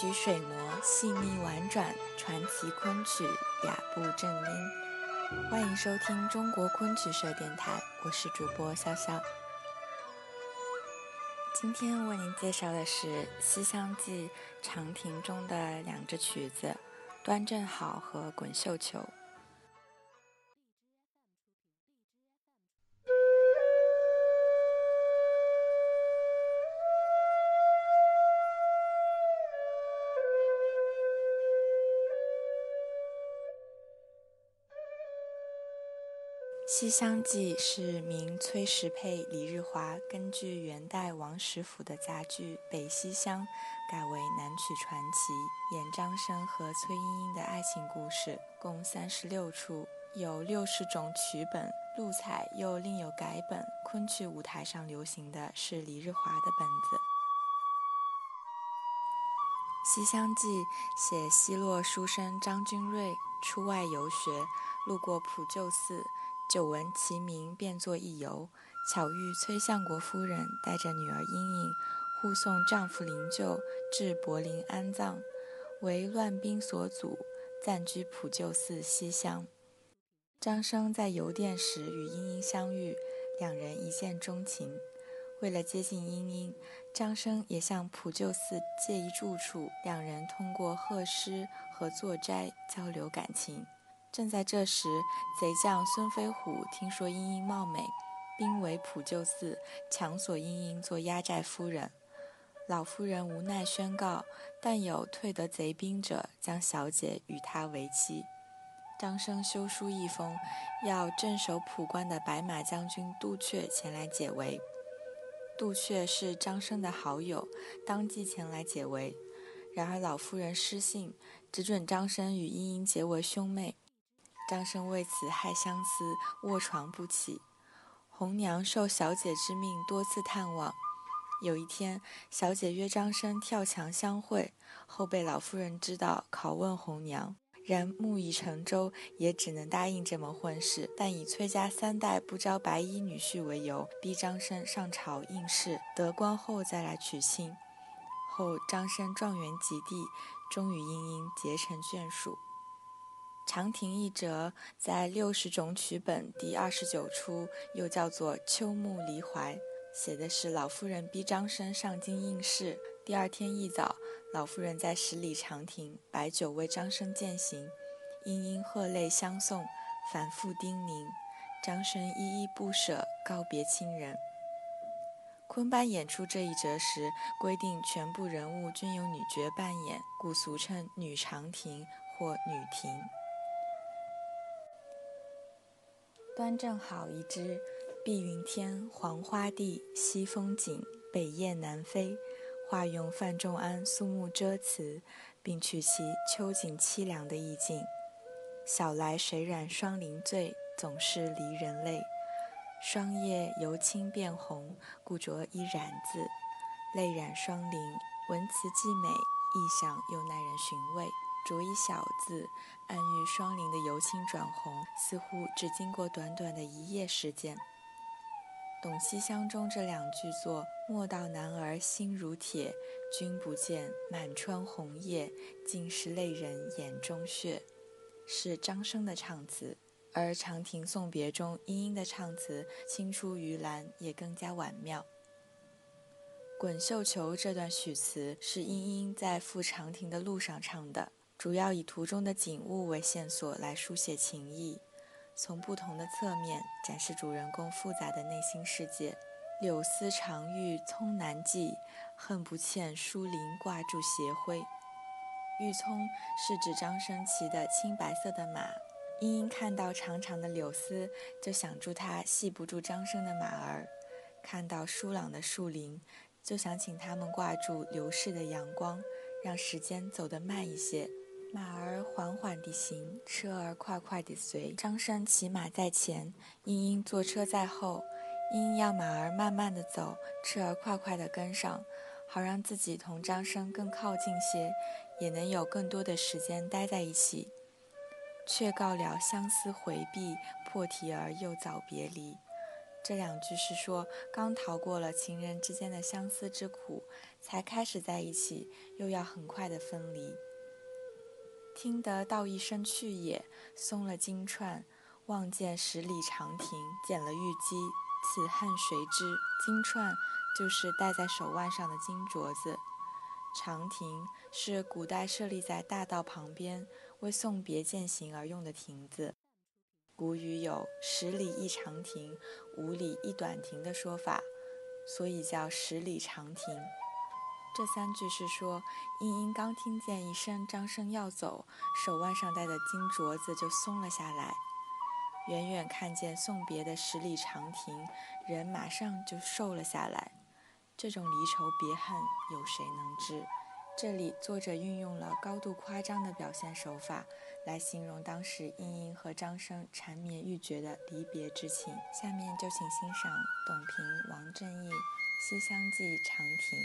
曲水磨，细腻婉转，传奇昆曲，雅步正音。欢迎收听中国昆曲社电台，我是主播潇潇。今天为您介绍的是《西厢记·长亭》中的两支曲子，《端正好》和《滚绣球》。《西厢记》是明崔石佩、李日华根据元代王实甫的杂剧《北西厢》改为南曲传奇，演张生和崔莺莺的爱情故事，共三十六出，有六十种曲本，陆彩又另有改本。昆曲舞台上流行的是李日华的本子。《西厢记》写西洛书生张君瑞出外游学，路过普救寺。久闻其名，便作一游。巧遇崔相国夫人带着女儿莺莺，护送丈夫灵柩至柏林安葬，为乱兵所阻，暂居普救寺西厢。张生在游殿时与莺莺相遇，两人一见钟情。为了接近莺莺，张生也向普救寺借一住处，两人通过贺诗和作斋交流感情。正在这时，贼将孙飞虎听说莺莺貌美，兵围普救寺，强索莺莺做压寨夫人。老夫人无奈宣告：但有退得贼兵者，将小姐与他为妻。张生修书一封，要镇守普关的白马将军杜阙前来解围。杜阙是张生的好友，当即前来解围。然而老夫人失信，只准张生与莺莺结为兄妹。张生为此害相思，卧床不起。红娘受小姐之命，多次探望。有一天，小姐约张生跳墙相会，后被老夫人知道，拷问红娘。然木已成舟，也只能答应这门婚事。但以崔家三代不招白衣女婿为由，逼张生上朝应试，得官后再来娶亲。后张生状元及第，终与莺莺结成眷属。长亭一折在六十种曲本第二十九出，又叫做《秋暮离怀》，写的是老夫人逼张生上京应试。第二天一早，老夫人在十里长亭摆酒为张生饯行，殷殷喝泪相送，反复叮咛，张生依依不舍，告别亲人。昆班演出这一折时，规定全部人物均由女角扮演，故俗称女长亭或女亭。端正好一支，碧云天，黄花地，西风紧，北雁南飞。化用范仲淹《苏幕遮》词，并取其秋景凄凉的意境。晓来谁染霜林醉，总是离人泪。霜叶由青变红，故着一染字。泪染霜林，文辞既美，意象又耐人寻味。着一小字，暗喻双林的由青转红，似乎只经过短短的一夜时间。《董西厢》中这两句作“莫道男儿心如铁，君不见，满川红叶，尽是泪人眼中血”，是张生的唱词；而《长亭送别》中莺莺的唱词青出于蓝，也更加婉妙。《滚绣球》这段曲词是莺莺在赴长亭的路上唱的。主要以图中的景物为线索来书写情意，从不同的侧面展示主人公复杂的内心世界。柳丝长玉葱难系，恨不欠疏林挂住斜晖。玉葱是指张生骑的青白色的马，莺莺看到长长的柳丝，就想住他系不住张生的马儿；看到疏朗的树林，就想请他们挂住流逝的阳光，让时间走得慢一些。马儿缓缓地行，车儿快快地随。张生骑马在前，莺莺坐车在后。莺莺要马儿慢慢地走，车儿快快地跟上，好让自己同张生更靠近些，也能有更多的时间待在一起。却告了相思回避，破题儿又早别离。这两句是说，刚逃过了情人之间的相思之苦，才开始在一起，又要很快的分离。听得道一声去也，松了金串，望见十里长亭，剪了玉机，此恨谁知？金串就是戴在手腕上的金镯子，长亭是古代设立在大道旁边，为送别饯行而用的亭子。古语有“十里一长亭，五里一短亭”的说法，所以叫十里长亭。这三句是说，茵茵刚听见一声张生要走，手腕上戴的金镯子就松了下来。远远看见送别的十里长亭，人马上就瘦了下来。这种离愁别恨，有谁能知？这里作者运用了高度夸张的表现手法。来形容当时茵茵和张生缠绵欲绝的离别之情。下面就请欣赏董平、王正义《西厢记·长亭》。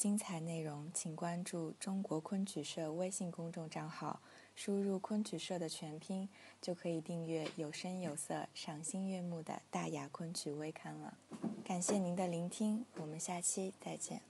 精彩内容，请关注中国昆曲社微信公众账号，输入“昆曲社”的全拼，就可以订阅有声有色、赏心悦目的大雅昆曲微刊了。感谢您的聆听，我们下期再见。